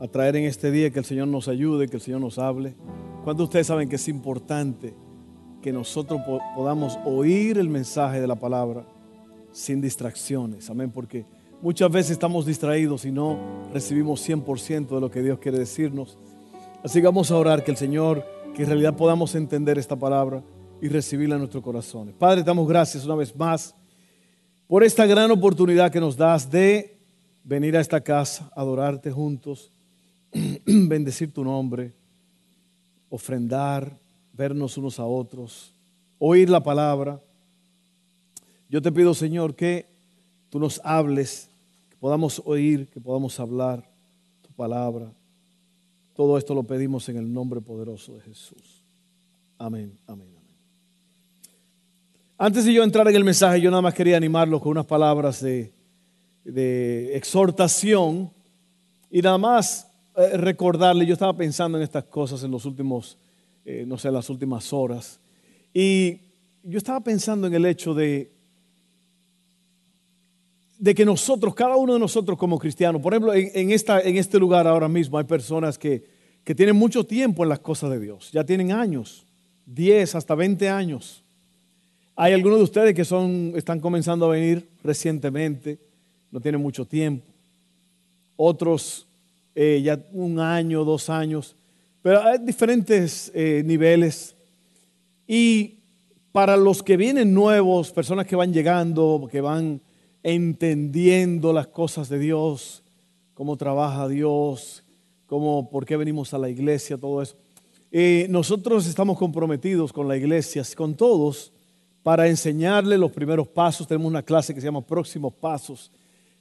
a traer en este día, que el Señor nos ayude, que el Señor nos hable. ¿Cuántos de ustedes saben que es importante que nosotros podamos oír el mensaje de la palabra sin distracciones? Amén, porque muchas veces estamos distraídos y no recibimos 100% de lo que Dios quiere decirnos. Así que vamos a orar que el Señor, que en realidad podamos entender esta palabra y recibirla en nuestros corazones. Padre, damos gracias una vez más por esta gran oportunidad que nos das de venir a esta casa, adorarte juntos, bendecir tu nombre, ofrendar, vernos unos a otros, oír la palabra. Yo te pido, Señor, que tú nos hables, que podamos oír, que podamos hablar tu palabra. Todo esto lo pedimos en el nombre poderoso de Jesús. Amén, amén. Antes de yo entrar en el mensaje, yo nada más quería animarlos con unas palabras de, exhortación y nada más recordarle, yo estaba pensando en estas cosas en los últimos, eh, no sé, las últimas horas, y yo estaba pensando en el hecho de, de que nosotros, cada uno de nosotros como cristianos, por ejemplo, en, esta, en este lugar ahora mismo hay personas que, que tienen mucho tiempo en las cosas de Dios, ya tienen años, 10 hasta 20 años. Hay algunos de ustedes que son, están comenzando a venir recientemente, no tienen mucho tiempo. Otros eh, ya un año, dos años. Pero hay diferentes eh, niveles. Y para los que vienen nuevos, personas que van llegando, que van entendiendo las cosas de Dios, cómo trabaja Dios, cómo, por qué venimos a la iglesia, todo eso. Eh, nosotros estamos comprometidos con la iglesia, con todos, para enseñarle los primeros pasos. Tenemos una clase que se llama Próximos Pasos,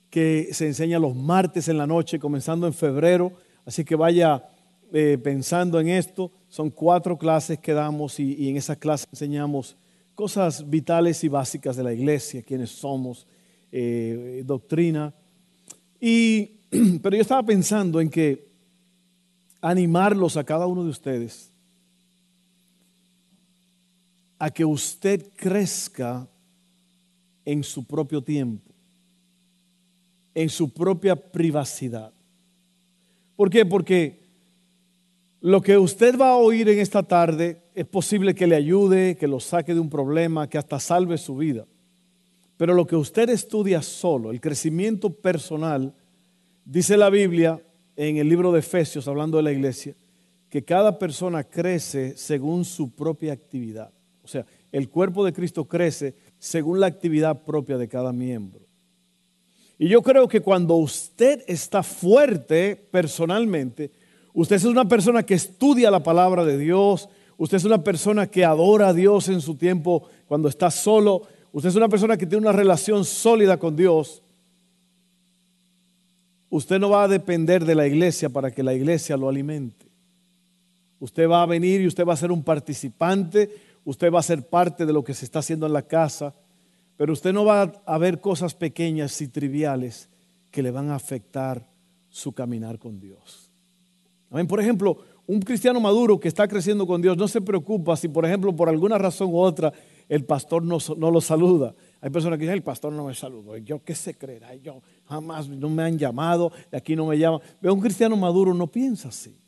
que se enseña los martes en la noche, comenzando en febrero. Así que vaya eh, pensando en esto. Son cuatro clases que damos y, en esas clases enseñamos cosas vitales y básicas de la iglesia, quiénes somos, eh, doctrina. Y, pero yo estaba pensando en que animarlos a cada uno de ustedes a que usted crezca en su propio tiempo, en su propia privacidad. ¿Por qué? Porque lo que usted va a oír en esta tarde es posible que le ayude, que lo saque de un problema, que hasta salve su vida. Pero lo que usted estudia solo, el crecimiento personal, dice la Biblia en el libro de Efesios, hablando de la iglesia, que cada persona crece según su propia actividad. O sea, el cuerpo de Cristo crece según la actividad propia de cada miembro. Y yo creo que cuando usted está fuerte personalmente, usted es una persona que estudia la palabra de Dios, usted es una persona que adora a Dios en su tiempo cuando está solo, usted es una persona que tiene una relación sólida con Dios, usted no va a depender de la iglesia para que la iglesia lo alimente. Usted va a venir y usted va a ser un participante, usted va a ser parte de lo que se está haciendo en la casa, pero usted no va a ver cosas pequeñas y triviales que le van a afectar su caminar con Dios. Por ejemplo, un cristiano maduro que está creciendo con Dios no se preocupa si, por ejemplo, por alguna razón u otra, el pastor no, no lo saluda. Hay personas que dicen, el pastor no me saludó. ¿Yo qué se creerá? Yo jamás no me han llamado, de aquí no me llaman. Pero un cristiano maduro no piensa así.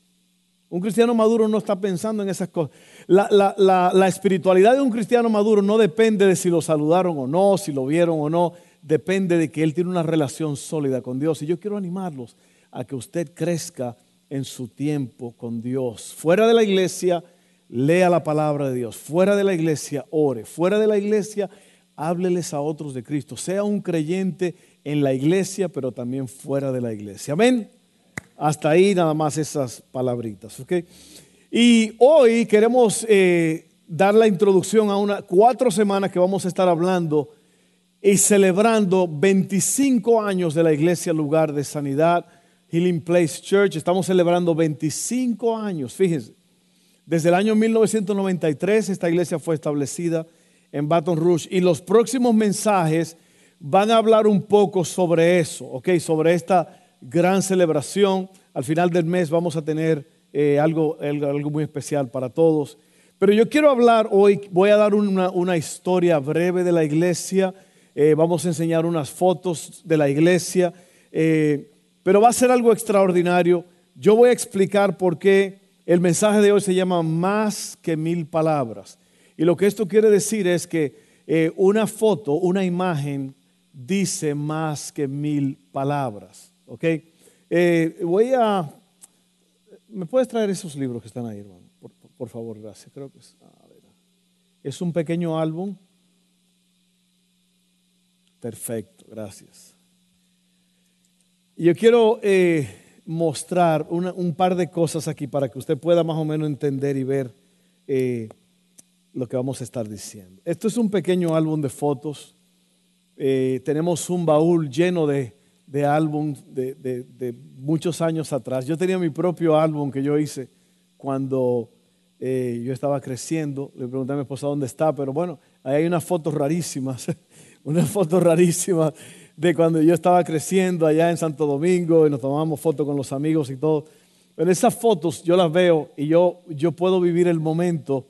Un cristiano maduro no está pensando en esas cosas. La, espiritualidad de un cristiano maduro no depende de si lo saludaron o no, si lo vieron o no. Depende de que él tiene una relación sólida con Dios. Y yo quiero animarlos a que usted crezca en su tiempo con Dios. Fuera de la iglesia, lea la palabra de Dios. Fuera de la iglesia, ore. Fuera de la iglesia, hábleles a otros de Cristo. Sea un creyente en la iglesia, pero también fuera de la iglesia. Amén. Hasta ahí nada más esas palabritas. Y hoy queremos eh, dar la introducción a una cuatro semanas que vamos a estar hablando y celebrando 25 años de la iglesia lugar de sanidad. Healing Place Church. Estamos celebrando 25 años, fíjense. Desde el año 1993 esta iglesia fue establecida en Baton Rouge y los próximos mensajes van a hablar un poco sobre eso, ¿ok? Sobre esta gran celebración. Al final del mes vamos a tener eh, algo, algo, muy especial para todos. Pero yo quiero hablar hoy, voy a dar una, historia breve de la iglesia, eh, vamos a enseñar unas fotos de la iglesia, eh, pero va a ser algo extraordinario. Yo voy a explicar por qué el mensaje de hoy se llama más que mil palabras. Y lo que esto quiere decir es que una foto, una imagen, dice más que mil palabras. ¿Ok? voy a ¿Me puedes traer esos libros que están ahí, hermano? Por, favor, gracias. Creo que es, es un pequeño álbum. Perfecto, gracias. Yo quiero eh, mostrar un par de cosas aquí para que usted pueda más o menos entender y ver eh, lo que vamos a estar diciendo. Esto es un pequeño álbum de fotos. Eh, tenemos un baúl lleno de, de álbum de, muchos años atrás. Yo tenía mi propio álbum que yo hice cuando eh, yo estaba creciendo. Le pregunté a mi esposa dónde está, pero bueno, ahí hay unas fotos rarísimas, unas fotos rarísimas de cuando yo estaba creciendo allá en Santo Domingo y nos tomamos fotos con los amigos y todo. Pero esas fotos yo las veo y yo, yo puedo vivir el momento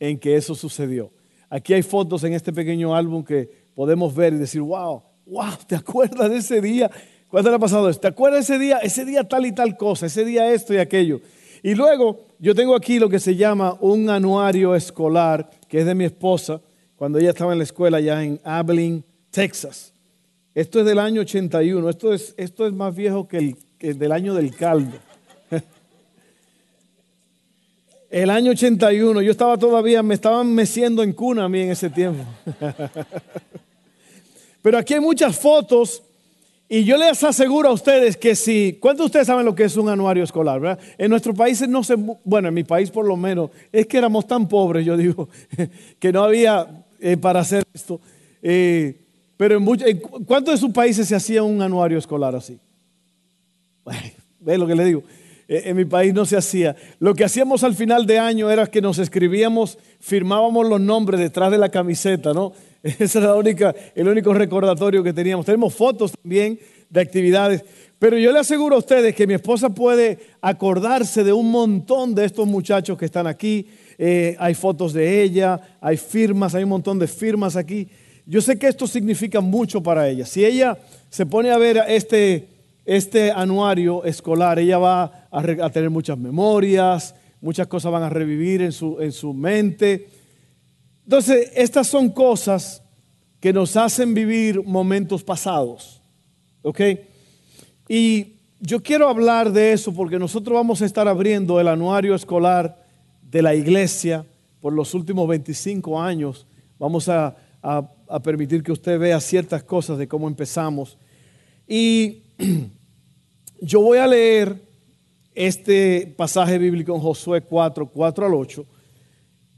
en que eso sucedió. Aquí hay fotos en este pequeño álbum que podemos ver y decir, wow, wow, ¿te acuerdas de ese día? ¿Cuándo le ha pasado esto? ¿Te acuerdas de ese día? Ese día tal y tal cosa, ese día esto y aquello. Y luego yo tengo aquí lo que se llama un anuario escolar, que es de mi esposa, cuando ella estaba en la escuela ya en Abilene, Texas. Esto es del año 81, esto es, esto es más viejo que el, que del año del caldo. El año 81, yo estaba todavía, me estaban meciendo en cuna a mí en ese tiempo. Pero aquí hay muchas fotos y yo les aseguro a ustedes que si, ¿cuántos de ustedes saben lo que es un anuario escolar? ¿verdad? En nuestro país no se, bueno, en mi país por lo menos, es que éramos tan pobres, yo digo, que no había eh, para hacer esto. Eh, pero en, en, ¿cuántos de sus países se hacía un anuario escolar así? ¿Ve lo que le digo? Eh, en mi país no se hacía. Lo que hacíamos al final de año era que nos escribíamos, firmábamos los nombres detrás de la camiseta, ¿no? Ese era la única, el único recordatorio que teníamos. Tenemos fotos también de actividades. Pero yo le aseguro a ustedes que mi esposa puede acordarse de un montón de estos muchachos que están aquí. Eh, hay fotos de ella, hay firmas, hay un montón de firmas aquí. Yo sé que esto significa mucho para ella. Si ella se pone a ver este, este anuario escolar, ella va a, tener muchas memorias, muchas cosas van a revivir en su, en su mente. Entonces, estas son cosas que nos hacen vivir momentos pasados. ¿Ok? Y yo quiero hablar de eso porque nosotros vamos a estar abriendo el anuario escolar de la iglesia por los últimos 25 años. Vamos a, a permitir que usted vea ciertas cosas de cómo empezamos. Y yo voy a leer este pasaje bíblico en Josué 4, 4 al 8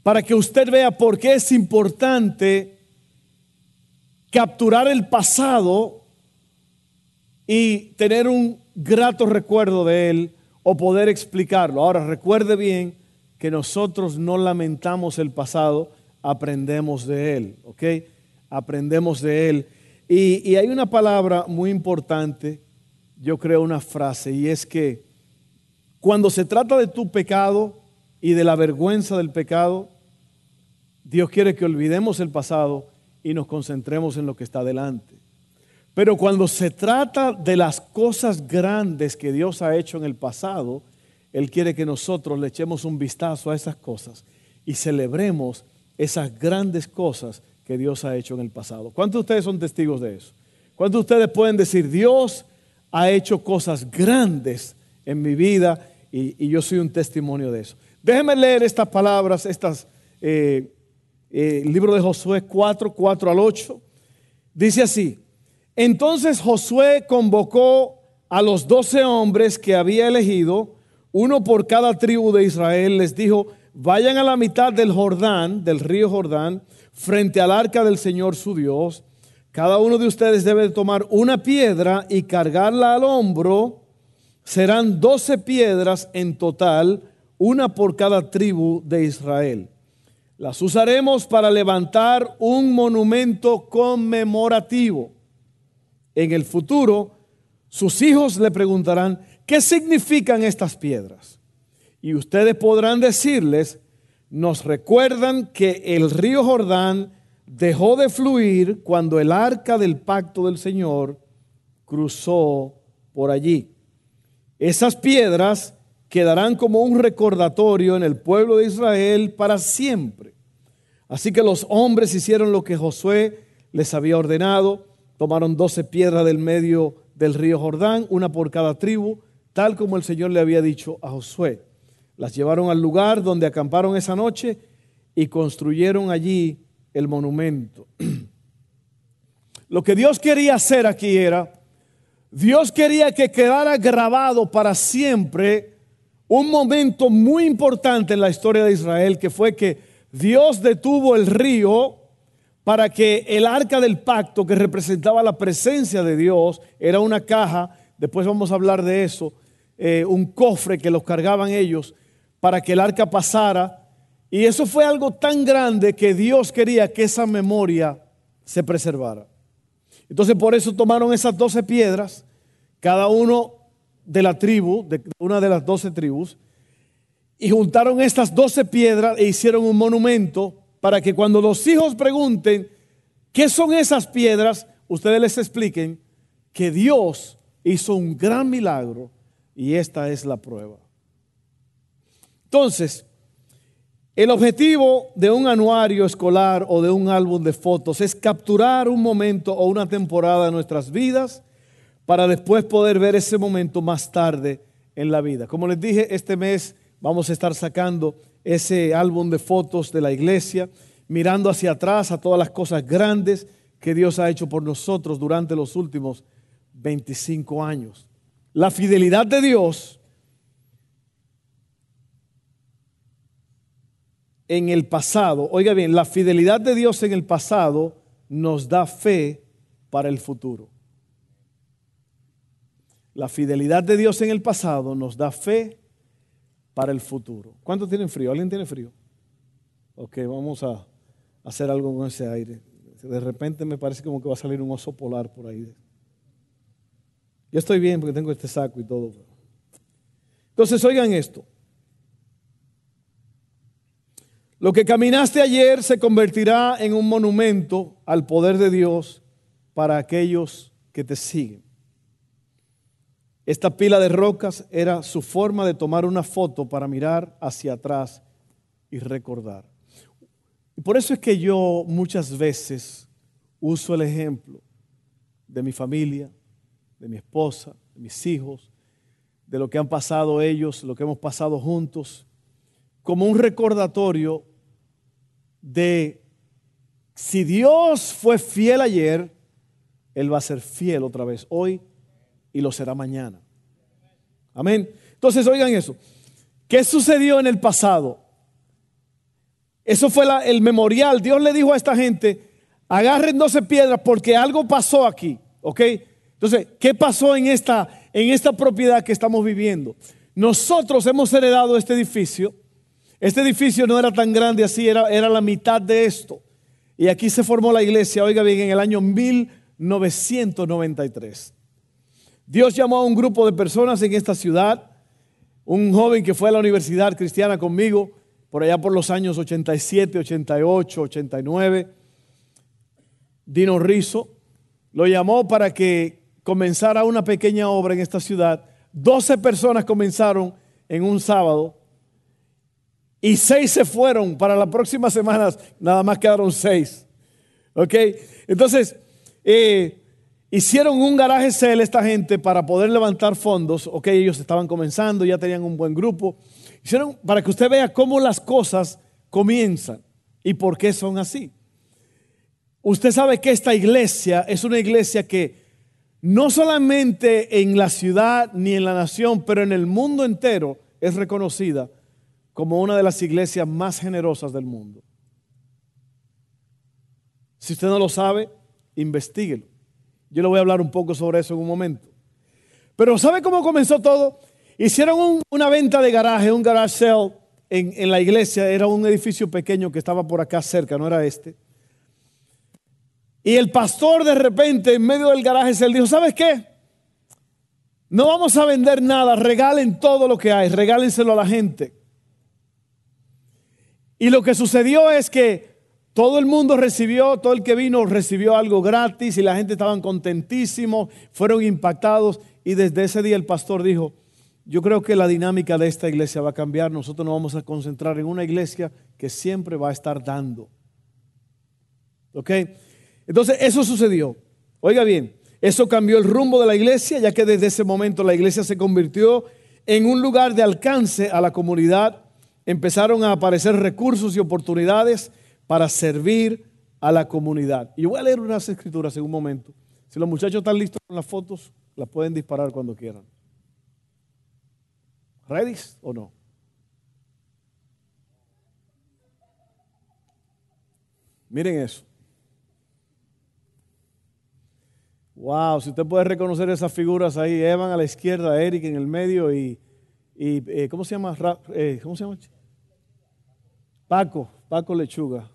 para que usted vea por qué es importante capturar el pasado y tener un grato recuerdo de él o poder explicarlo. Ahora, recuerde bien que nosotros no lamentamos el pasado, aprendemos de él, ¿ok? Aprendemos de él. Y, y hay una palabra muy importante, yo creo una frase, y es que cuando se trata de tu pecado y de la vergüenza del pecado, Dios quiere que olvidemos el pasado y nos concentremos en lo que está delante. Pero cuando se trata de las cosas grandes que Dios ha hecho en el pasado, Él quiere que nosotros le echemos un vistazo a esas cosas y celebremos esas grandes cosas que Dios ha hecho en el pasado. ¿Cuántos de ustedes son testigos de eso? ¿Cuántos de ustedes pueden decir, Dios ha hecho cosas grandes en mi vida y, yo soy un testimonio de eso? Déjenme leer estas palabras, estas eh, eh, el libro de Josué 4, 4 al 8, dice así, entonces Josué convocó a los doce hombres que había elegido, uno por cada tribu de Israel, les dijo, vayan a la mitad del Jordán, del río Jordán, frente al arca del Señor su Dios. Cada uno de ustedes debe tomar una piedra y cargarla al hombro serán doce piedras en total, una por cada tribu de Israel. Las usaremos para levantar un monumento conmemorativo. En el futuro, sus hijos le preguntarán, ¿qué significan estas piedras? Y ustedes podrán decirles, nos recuerdan que el río Jordán dejó de fluir cuando el arca del pacto del Señor cruzó por allí. Esas piedras quedarán como un recordatorio en el pueblo de Israel para siempre. Así que los hombres hicieron lo que Josué les había ordenado, tomaron doce piedras del medio del río Jordán, una por cada tribu, tal como el Señor le había dicho a Josué. Las llevaron al lugar donde acamparon esa noche y construyeron allí el monumento. Lo que Dios quería hacer aquí era, Dios quería que quedara grabado para siempre un momento muy importante en la historia de Israel, que fue que Dios detuvo el río para que el arca del pacto, que representaba la presencia de Dios, era una caja, después vamos a hablar de eso, eh, un cofre que los cargaban ellos, para que el arca pasara. Y eso fue algo tan grande que Dios quería que esa memoria se preservara. Entonces por eso tomaron esas doce piedras, cada uno de la tribu, de una de las doce tribus, y juntaron estas doce piedras e hicieron un monumento para que cuando los hijos pregunten qué son esas piedras, ustedes les expliquen que Dios hizo un gran milagro y esta es la prueba. Entonces, el objetivo de un anuario escolar o de un álbum de fotos es capturar un momento o una temporada de nuestras vidas para después poder ver ese momento más tarde en la vida. Como les dije, este mes vamos a estar sacando ese álbum de fotos de la iglesia, mirando hacia atrás a todas las cosas grandes que Dios ha hecho por nosotros durante los últimos 25 años. La fidelidad de Dios en el pasado, oiga bien, la fidelidad de Dios en el pasado nos da fe para el futuro. La fidelidad de Dios en el pasado nos da fe para el futuro. ¿Cuántos tienen frío? ¿Alguien tiene frío? Ok, vamos a hacer algo con ese aire. De repente me parece como que va a salir un oso polar por ahí. Yo estoy bien porque tengo este saco y todo. Entonces, oigan esto. Lo que caminaste ayer se convertirá en un monumento al poder de Dios para aquellos que te siguen. Esta pila de rocas era su forma de tomar una foto para mirar hacia atrás y recordar. Y por eso es que yo muchas veces uso el ejemplo de mi familia, de mi esposa, de mis hijos, de lo que han pasado ellos, lo que hemos pasado juntos, como un recordatorio de si Dios fue fiel ayer, Él va a ser fiel otra vez hoy y lo será mañana. Amén. Entonces, oigan eso. ¿Qué sucedió en el pasado? Eso fue el memorial. Dios le dijo a esta gente, agarren 12 piedras porque algo pasó aquí. ¿Ok? Entonces, ¿qué pasó en esta, en esta propiedad que estamos viviendo? Nosotros hemos heredado este edificio este edificio no era tan grande así, era, era la mitad de esto. Y aquí se formó la iglesia, oiga bien, en el año 1993. Dios llamó a un grupo de personas en esta ciudad, un joven que fue a la universidad cristiana conmigo, por allá por los años 87, 88, 89, Dino Rizo, lo llamó para que comenzara una pequeña obra en esta ciudad. 12 personas comenzaron en un sábado y seis se fueron. Para las próximas semanas nada más quedaron seis. ¿Ok? Entonces, eh, hicieron un garaje cel esta gente para poder levantar fondos. Ok, ellos estaban comenzando, ya tenían un buen grupo. Hicieron para que usted vea cómo las cosas comienzan y por qué son así. Usted sabe que esta iglesia es una iglesia que no solamente en la ciudad ni en la nación, pero en el mundo entero es reconocida como una de las iglesias más generosas del mundo. Si usted no lo sabe, investiguelo. Yo le voy a hablar un poco sobre eso en un momento. Pero ¿sabe cómo comenzó todo? Hicieron una venta de garaje, un garage sale en, en la iglesia. Era un edificio pequeño que estaba por acá cerca, no era este. Y el pastor de repente en medio del garaje se dijo, ¿sabes qué? No vamos a vender nada, regalen todo lo que hay, regálenselo a la gente. Y lo que sucedió es que todo el mundo recibió, todo el que vino recibió algo gratis y la gente estaban contentísimos, fueron impactados y desde ese día el pastor dijo, yo creo que la dinámica de esta iglesia va a cambiar, nosotros nos vamos a concentrar en una iglesia que siempre va a estar dando. ¿Ok? Entonces eso sucedió. Oiga bien, eso cambió el rumbo de la iglesia, ya que desde ese momento la iglesia se convirtió en un lugar de alcance a la comunidad. Empezaron a aparecer recursos y oportunidades para servir a la comunidad. Y voy a leer unas escrituras en un momento. Si los muchachos están listos con las fotos, las pueden disparar cuando quieran. ¿Ready o no? Miren eso. Wow, si usted puede reconocer esas figuras ahí, Evan a la izquierda, Eric en el medio y, eh, ¿cómo se llama? Eh, ¿Cómo se llama? Paco, Paco Lechuga,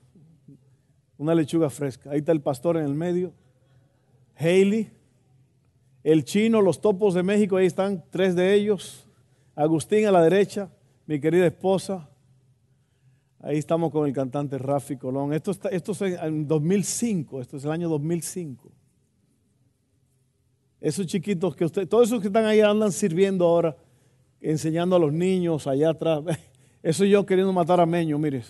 una lechuga fresca. Ahí está el pastor en el medio, Haley, el chino, los topos de México, ahí están tres de ellos, Agustín a la derecha, mi querida esposa. Ahí estamos con el cantante Rafi Colón. Esto, esto es en 2005, esto es el año 2005. Esos chiquitos que usted, todos esos que están ahí andan sirviendo ahora, enseñando a los niños allá atrás. Eso yo queriendo matar a Meño, mire.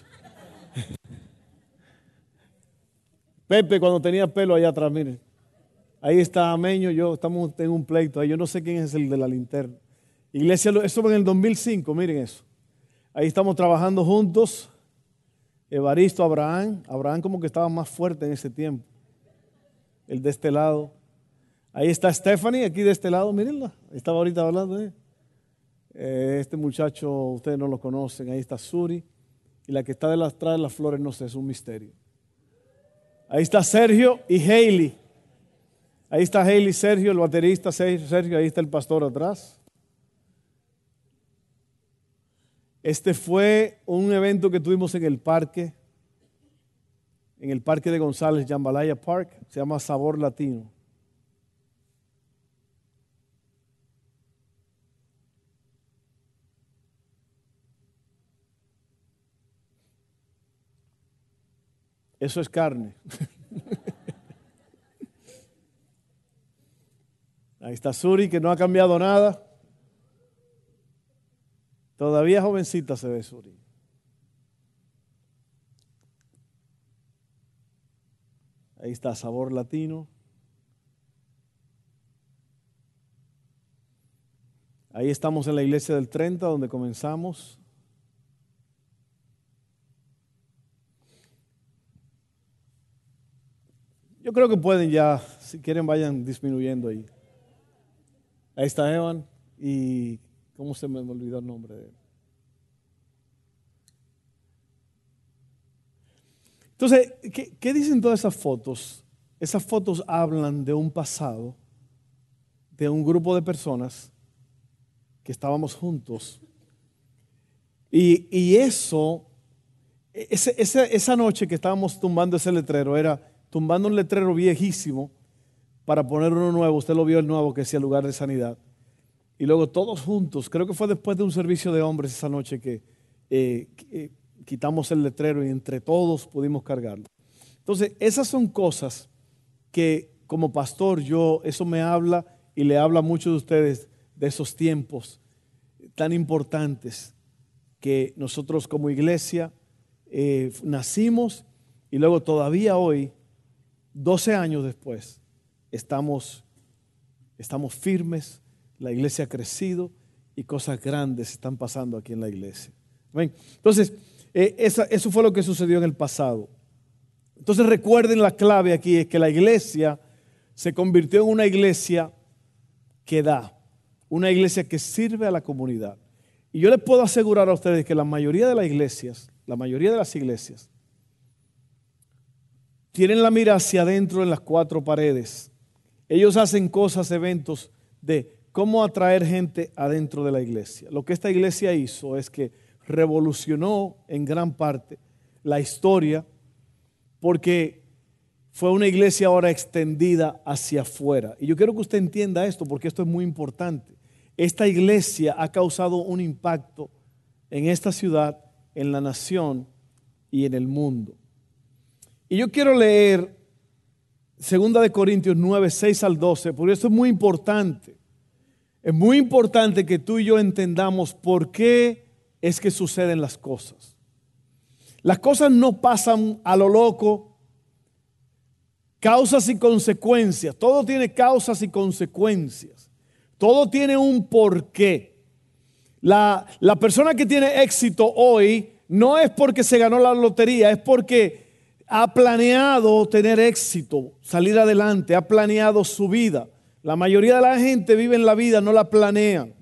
Pepe cuando tenía pelo allá atrás, mire. Ahí está Meño, yo estamos en un pleito ahí. Yo no sé quién es el de la linterna. Iglesia, eso fue en el 2005, miren eso. Ahí estamos trabajando juntos. Evaristo, Abraham. Abraham como que estaba más fuerte en ese tiempo. El de este lado. Ahí está Stephanie, aquí de este lado, mírenla. Estaba ahorita hablando eh, este muchacho, ustedes no lo conocen. Ahí está Suri. Y la que está detrás de las flores, no sé, es un misterio. Ahí está Sergio y Hailey. Ahí está Hailey, Sergio, el baterista Sergio. Ahí está el pastor atrás. Este fue un evento que tuvimos en el parque, en el parque de González, Jambalaya Park. Se llama Sabor Latino. Eso es carne. Ahí está Suri, que no ha cambiado nada. Todavía jovencita se ve Suri. Ahí está Sabor Latino. Ahí estamos en la iglesia del 30, donde comenzamos. Yo creo que pueden ya, si quieren, vayan disminuyendo ahí. Ahí está Evan y ¿cómo se me olvidó el nombre de él? Entonces, ¿qué, ¿qué, dicen todas esas fotos? Esas fotos hablan de un pasado, de un grupo de personas que estábamos juntos. Y, y eso, ese, esa, esa noche que estábamos tumbando ese letrero era tumbando un letrero viejísimo para poner uno nuevo. Usted lo vio el nuevo que decía lugar de sanidad. Y luego todos juntos, creo que fue después de un servicio de hombres esa noche que eh, eh, quitamos el letrero y entre todos pudimos cargarlo. Entonces, esas son cosas que como pastor yo, eso me habla y le habla a muchos de ustedes de esos tiempos tan importantes que nosotros como iglesia eh, nacimos y luego todavía hoy 12 años después, estamos, estamos firmes, la iglesia ha crecido y cosas grandes están pasando aquí en la iglesia. Entonces, eh, eso fue lo que sucedió en el pasado. Entonces recuerden la clave aquí, es que la iglesia se convirtió en una iglesia que da, una iglesia que sirve a la comunidad. Y yo les puedo asegurar a ustedes que la mayoría de las iglesias, la mayoría de las iglesias, tienen la mira hacia adentro en las cuatro paredes. Ellos hacen cosas, eventos de cómo atraer gente adentro de la iglesia. Lo que esta iglesia hizo es que revolucionó en gran parte la historia porque fue una iglesia ahora extendida hacia afuera. Y yo quiero que usted entienda esto porque esto es muy importante. Esta iglesia ha causado un impacto en esta ciudad, en la nación y en el mundo. Y yo quiero leer 2 de Corintios 9, 6 al 12, porque esto es muy importante. Es muy importante que tú y yo entendamos por qué es que suceden las cosas. Las cosas no pasan a lo loco, causas y consecuencias. Todo tiene causas y consecuencias. Todo tiene un porqué. La, la persona que tiene éxito hoy no es porque se ganó la lotería, es porque ha planeado tener éxito, salir adelante, ha planeado su vida. La mayoría de la gente vive en la vida, no la planean.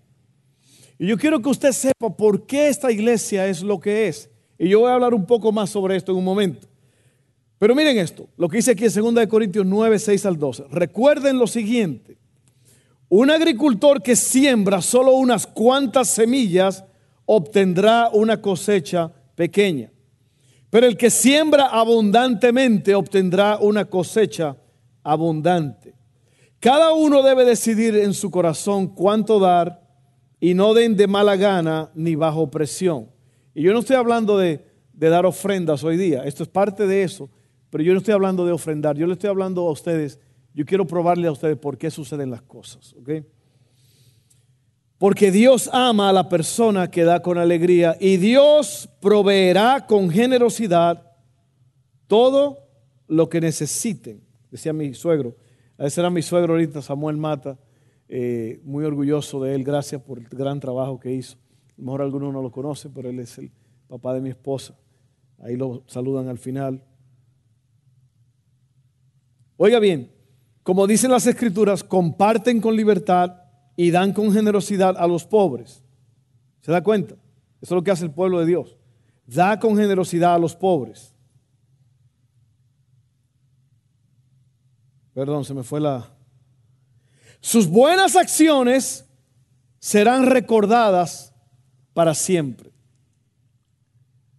Y yo quiero que usted sepa por qué esta iglesia es lo que es. Y yo voy a hablar un poco más sobre esto en un momento. Pero miren esto, lo que dice aquí en 2 Corintios 9, 6 al 12. Recuerden lo siguiente. Un agricultor que siembra solo unas cuantas semillas obtendrá una cosecha pequeña. Pero el que siembra abundantemente obtendrá una cosecha abundante. Cada uno debe decidir en su corazón cuánto dar y no den de mala gana ni bajo presión. Y yo no estoy hablando de, dar ofrendas hoy día, esto es parte de eso, pero yo no estoy hablando de ofrendar, yo le estoy hablando a ustedes, yo quiero probarle a ustedes por qué suceden las cosas, ¿ok? Porque Dios ama a la persona que da con alegría y Dios proveerá con generosidad todo lo que necesiten, decía mi suegro. Ese era mi suegro ahorita, Samuel Mata, eh, muy orgulloso de él, gracias por el gran trabajo que hizo. A lo mejor algunos no lo conocen, pero él es el papá de mi esposa. Ahí lo saludan al final. Oiga bien, como dicen las escrituras, comparten con libertad y dan con generosidad a los pobres. ¿Se da cuenta? Eso es lo que hace el pueblo de Dios. Da con generosidad a los pobres. Perdón, se me fue la... Sus buenas acciones serán recordadas para siempre.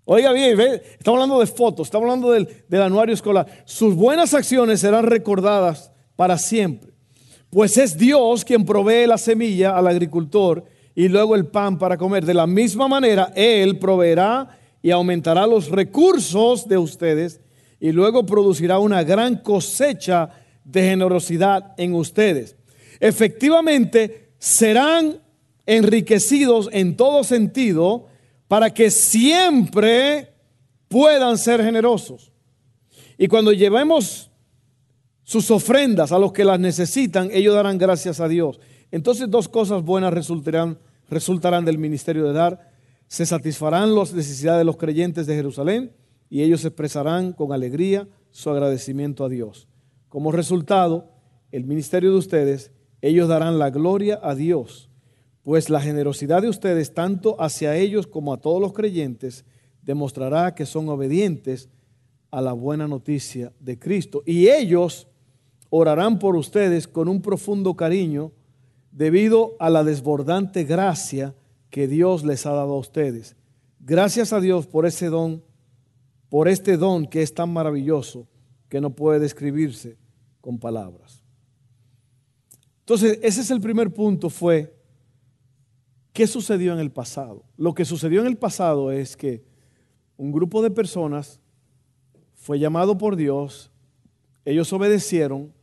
Oiga bien, estamos hablando de fotos, estamos hablando del, del anuario escolar. Sus buenas acciones serán recordadas para siempre. Pues es Dios quien provee la semilla al agricultor y luego el pan para comer. De la misma manera, Él proveerá y aumentará los recursos de ustedes y luego producirá una gran cosecha de generosidad en ustedes. Efectivamente, serán enriquecidos en todo sentido para que siempre puedan ser generosos. Y cuando llevemos sus ofrendas a los que las necesitan, ellos darán gracias a Dios. Entonces dos cosas buenas resultarán, resultarán del ministerio de dar. Se satisfarán las necesidades de los creyentes de Jerusalén y ellos expresarán con alegría su agradecimiento a Dios. Como resultado, el ministerio de ustedes, ellos darán la gloria a Dios, pues la generosidad de ustedes, tanto hacia ellos como a todos los creyentes, demostrará que son obedientes a la buena noticia de Cristo. Y ellos orarán por ustedes con un profundo cariño debido a la desbordante gracia que Dios les ha dado a ustedes. Gracias a Dios por ese don, por este don que es tan maravilloso que no puede describirse con palabras. Entonces, ese es el primer punto, fue, ¿qué sucedió en el pasado? Lo que sucedió en el pasado es que un grupo de personas fue llamado por Dios, ellos obedecieron,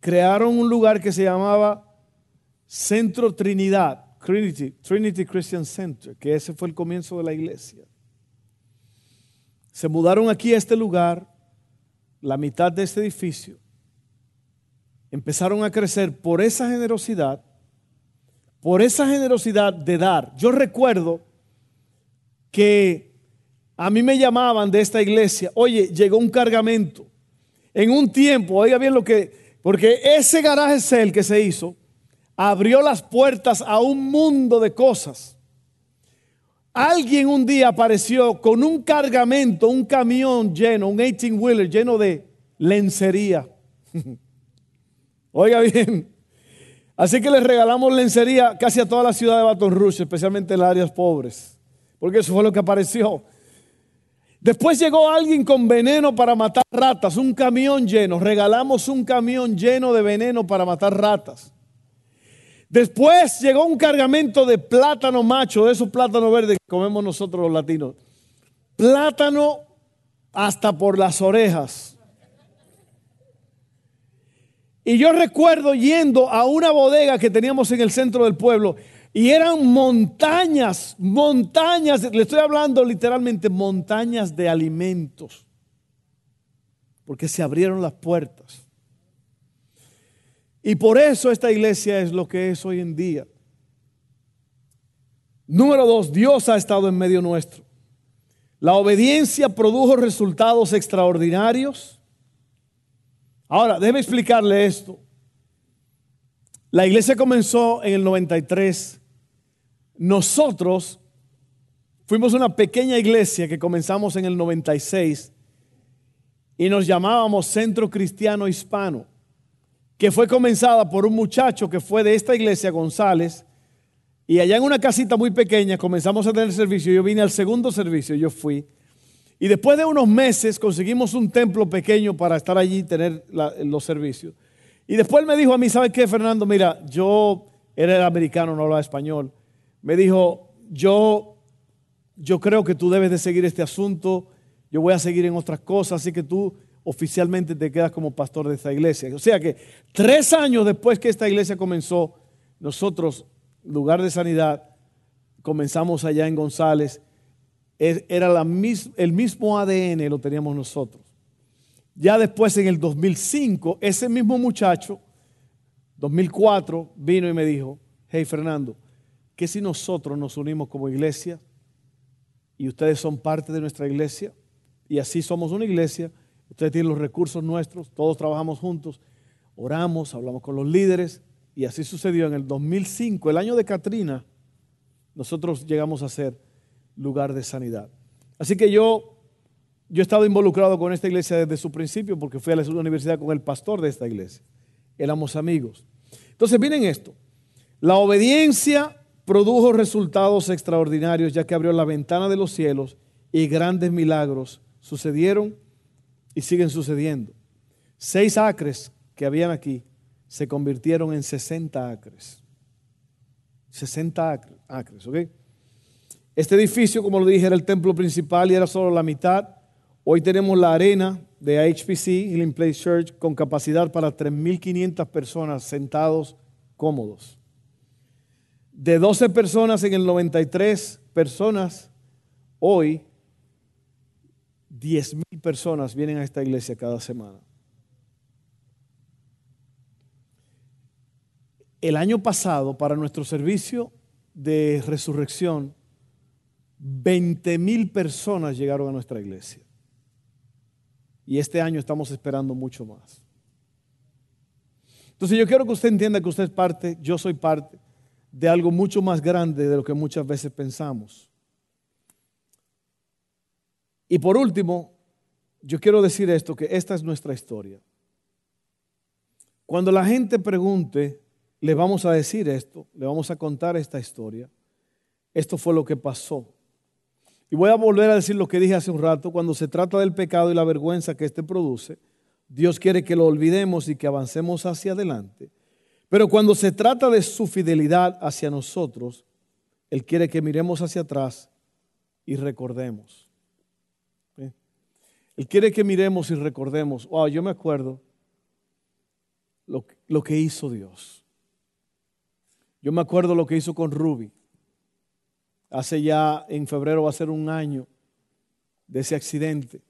crearon un lugar que se llamaba Centro Trinidad, Trinity, Trinity Christian Center, que ese fue el comienzo de la iglesia. Se mudaron aquí a este lugar, la mitad de este edificio. Empezaron a crecer por esa generosidad, por esa generosidad de dar. Yo recuerdo que a mí me llamaban de esta iglesia, oye, llegó un cargamento. En un tiempo, oiga bien lo que porque ese garaje cel que se hizo abrió las puertas a un mundo de cosas. Alguien un día apareció con un cargamento, un camión lleno, un 18-wheeler lleno de lencería. Oiga bien, Así que les regalamos lencería casi a toda la ciudad de Baton Rouge, especialmente en las áreas pobres, porque eso fue lo que apareció. Después llegó alguien con veneno para matar ratas, un camión lleno. Regalamos un camión lleno de veneno para matar ratas. Después llegó un cargamento de plátano macho, de esos plátanos verdes que comemos nosotros los latinos. Plátano hasta por las orejas. Y yo recuerdo yendo a una bodega que teníamos en el centro del pueblo y eran montañas, montañas, le estoy hablando literalmente montañas de alimentos, porque se abrieron las puertas. Y por eso esta iglesia es lo que es hoy en día. Número dos, Dios ha estado en medio nuestro. La obediencia produjo resultados extraordinarios. Ahora, déjeme explicarle esto. La iglesia comenzó en el 93. Nosotros fuimos una pequeña iglesia que comenzamos en el 96 y nos llamábamos Centro Cristiano Hispano, que fue comenzada por un muchacho que fue de esta iglesia, González, y allá en una casita muy pequeña comenzamos a tener servicio. Yo vine al segundo servicio, yo fui. Y después de unos meses conseguimos un templo pequeño para estar allí y tener los servicios. Y después me dijo a mí, ¿sabes qué, Fernando? Mira, yo era americano, no hablaba español. Me dijo, yo, yo creo que tú debes de seguir este asunto. Yo voy a seguir en otras cosas, así que tú oficialmente te quedas como pastor de esta iglesia. O sea que tres años después que esta iglesia comenzó, nosotros, lugar de sanidad, comenzamos allá en González era la el mismo ADN lo teníamos nosotros. Ya después en el 2005, ese mismo muchacho, 2004, vino y me dijo, hey Fernando, ¿qué si nosotros nos unimos como iglesia y ustedes son parte de nuestra iglesia? Y así somos una iglesia, ustedes tienen los recursos nuestros, todos trabajamos juntos, oramos, hablamos con los líderes y así sucedió en el 2005, el año de Katrina, nosotros llegamos a ser lugar de sanidad. Así que yo, yo he estado involucrado con esta iglesia desde su principio porque fui a la universidad con el pastor de esta iglesia. Éramos amigos. Entonces, miren esto. La obediencia produjo resultados extraordinarios ya que abrió la ventana de los cielos y grandes milagros sucedieron y siguen sucediendo. Seis acres que habían aquí se convirtieron en 60 acres. 60 acres, ¿ok? Este edificio, como lo dije, era el templo principal y era solo la mitad. Hoy tenemos la arena de HPC, Healing Place Church, con capacidad para 3.500 personas sentados cómodos. De 12 personas en el 93 personas, hoy 10.000 personas vienen a esta iglesia cada semana. El año pasado, para nuestro servicio de resurrección, 20 mil personas llegaron a nuestra iglesia. Y este año estamos esperando mucho más. Entonces yo quiero que usted entienda que usted es parte, yo soy parte de algo mucho más grande de lo que muchas veces pensamos. Y por último, yo quiero decir esto, que esta es nuestra historia. Cuando la gente pregunte, le vamos a decir esto, le vamos a contar esta historia. Esto fue lo que pasó. Y voy a volver a decir lo que dije hace un rato, cuando se trata del pecado y la vergüenza que éste produce, Dios quiere que lo olvidemos y que avancemos hacia adelante. Pero cuando se trata de su fidelidad hacia nosotros, Él quiere que miremos hacia atrás y recordemos. Él quiere que miremos y recordemos, wow, yo me acuerdo lo, que hizo Dios. Yo me acuerdo lo que hizo con Ruby. Hace ya en febrero va a ser un año de ese accidente.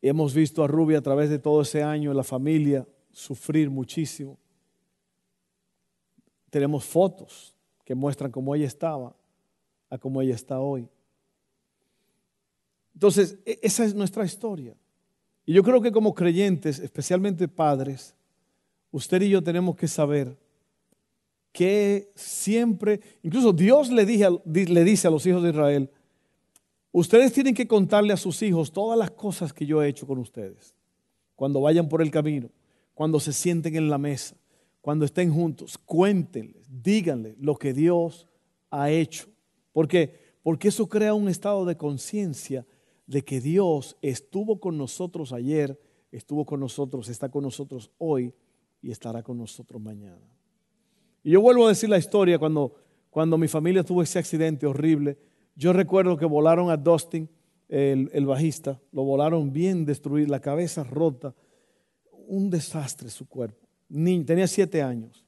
hemos visto a Ruby a través de todo ese año, la familia, sufrir muchísimo. Tenemos fotos que muestran cómo ella estaba a cómo ella está hoy. Entonces, e-, esa es nuestra historia. Y yo creo que como creyentes, especialmente padres, usted y yo tenemos que saber que siempre, incluso Dios le, le dice a los hijos de Israel, ustedes tienen que contarle a sus hijos todas las cosas que yo he hecho con ustedes, cuando vayan por el camino, cuando se sienten en la mesa, cuando estén juntos, cuéntenles, díganle lo que Dios ha hecho. ¿Por qué? Porque eso crea un estado de conciencia de que Dios estuvo con nosotros ayer, estuvo con nosotros, está con nosotros hoy y estará con nosotros mañana. Y yo vuelvo a decir la historia cuando, cuando mi familia tuvo ese accidente horrible. Yo recuerdo que volaron a Dustin, el, el bajista, lo volaron bien destruido, la cabeza rota, un desastre su cuerpo. Niño, tenía siete años.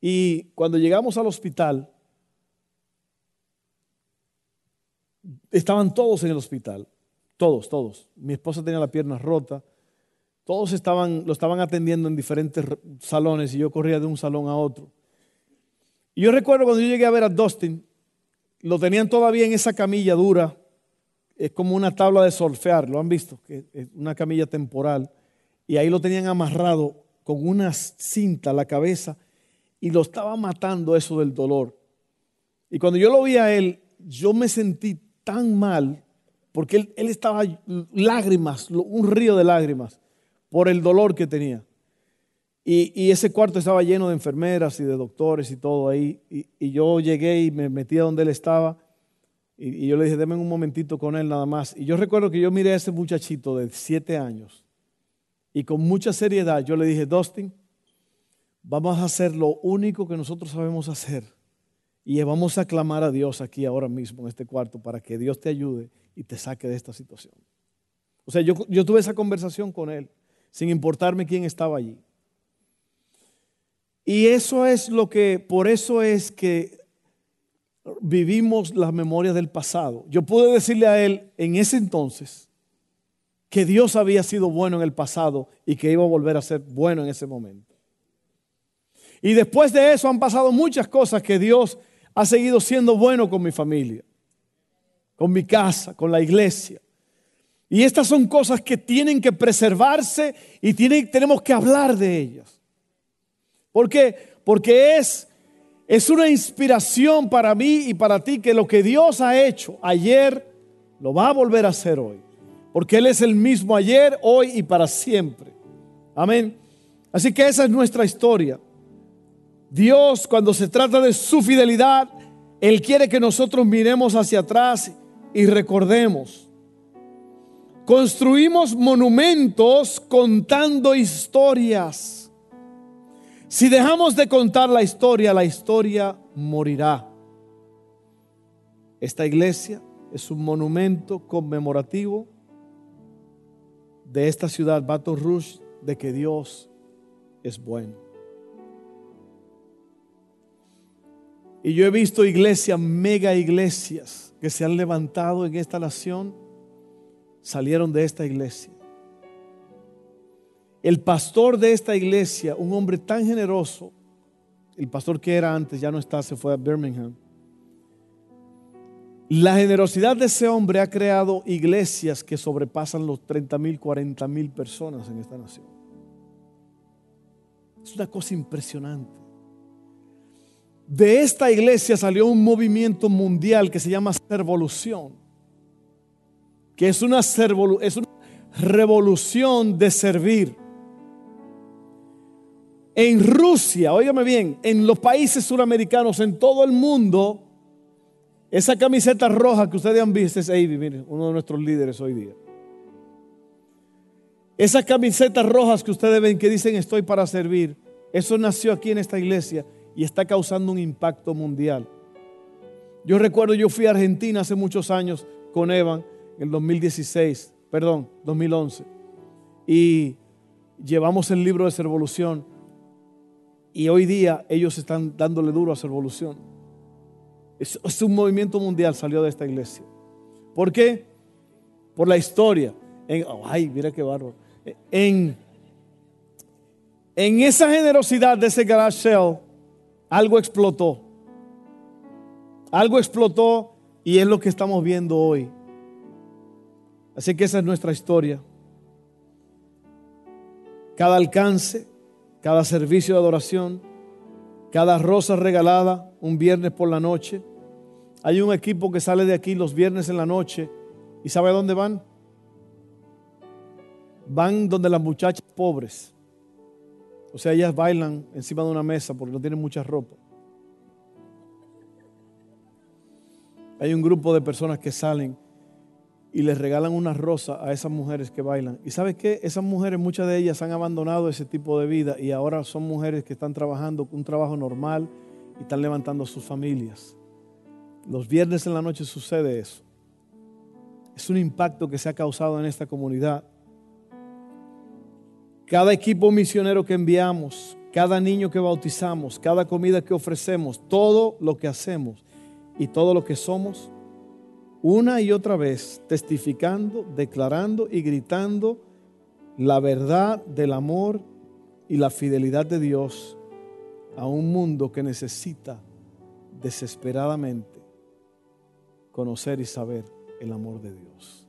Y cuando llegamos al hospital, estaban todos en el hospital, todos, todos. Mi esposa tenía la pierna rota, todos estaban, lo estaban atendiendo en diferentes salones y yo corría de un salón a otro. Y yo recuerdo cuando yo llegué a ver a Dustin, lo tenían todavía en esa camilla dura, es como una tabla de solfear, lo han visto, es una camilla temporal, y ahí lo tenían amarrado con una cinta a la cabeza y lo estaba matando eso del dolor. Y cuando yo lo vi a él, yo me sentí tan mal, porque él, él estaba lágrimas, un río de lágrimas, por el dolor que tenía. Y, ese cuarto estaba lleno de enfermeras y de doctores y todo ahí. Y, yo llegué y me metí a donde él estaba. Y, yo le dije, déme un momentito con él nada más. Y yo recuerdo que yo miré a ese muchachito de siete años. Y con mucha seriedad yo le dije, Dustin, vamos a hacer lo único que nosotros sabemos hacer. Y vamos a clamar a Dios aquí ahora mismo en este cuarto para que Dios te ayude y te saque de esta situación. O sea, yo, yo tuve esa conversación con él, sin importarme quién estaba allí. Y eso es lo que, por eso es que vivimos las memorias del pasado. Yo pude decirle a él en ese entonces que Dios había sido bueno en el pasado y que iba a volver a ser bueno en ese momento. Y después de eso han pasado muchas cosas que Dios ha seguido siendo bueno con mi familia, con mi casa, con la iglesia. Y estas son cosas que tienen que preservarse y tenemos que hablar de ellas. ¿Por qué? Porque es, es una inspiración para mí y para ti que lo que Dios ha hecho ayer lo va a volver a hacer hoy. Porque Él es el mismo ayer, hoy y para siempre. Amén. Así que esa es nuestra historia. Dios, cuando se trata de su fidelidad, Él quiere que nosotros miremos hacia atrás y recordemos. Construimos monumentos contando historias. Si dejamos de contar la historia, la historia morirá. Esta iglesia es un monumento conmemorativo de esta ciudad, Baton Rouge, de que Dios es bueno. Y yo he visto iglesias, mega iglesias, que se han levantado en esta nación, salieron de esta iglesia. El pastor de esta iglesia, un hombre tan generoso, el pastor que era antes ya no está, se fue a Birmingham. La generosidad de ese hombre ha creado iglesias que sobrepasan los 30 mil, 40 mil personas en esta nación. Es una cosa impresionante. De esta iglesia salió un movimiento mundial que se llama Servolución, que es una, es una revolución de servir. En Rusia, óigame bien, en los países suramericanos, en todo el mundo, esa camiseta roja que ustedes han visto es Avi, uno de nuestros líderes hoy día. Esas camisetas rojas que ustedes ven que dicen estoy para servir, eso nació aquí en esta iglesia y está causando un impacto mundial. Yo recuerdo, yo fui a Argentina hace muchos años con Evan, en el 2016, perdón, 2011, y llevamos el libro de Revolución y hoy día ellos están dándole duro a su Es, un movimiento mundial, salió de esta iglesia. ¿Por qué? Por la historia. ay, mira qué bárbaro. En, en esa generosidad de ese garage sale, algo explotó. Algo explotó y es lo que estamos viendo hoy. Así que esa es nuestra historia. Cada alcance, cada servicio de adoración, cada rosa regalada un viernes por la noche. Hay un equipo que sale de aquí los viernes en la noche y ¿sabe a dónde van? Van donde las muchachas pobres. O sea, ellas bailan encima de una mesa porque no tienen mucha ropa. Hay un grupo de personas que salen y les regalan una rosa a esas mujeres que bailan. ¿Y sabes qué? Esas mujeres, muchas de ellas han abandonado ese tipo de vida y ahora son mujeres que están trabajando un trabajo normal y están levantando sus familias. Los viernes en la noche sucede eso. Es un impacto que se ha causado en esta comunidad. Cada equipo misionero que enviamos, cada niño que bautizamos, cada comida que ofrecemos, todo lo que hacemos y todo lo que somos, una y otra vez testificando, declarando y gritando la verdad del amor y la fidelidad de Dios a un mundo que necesita desesperadamente conocer y saber el amor de Dios.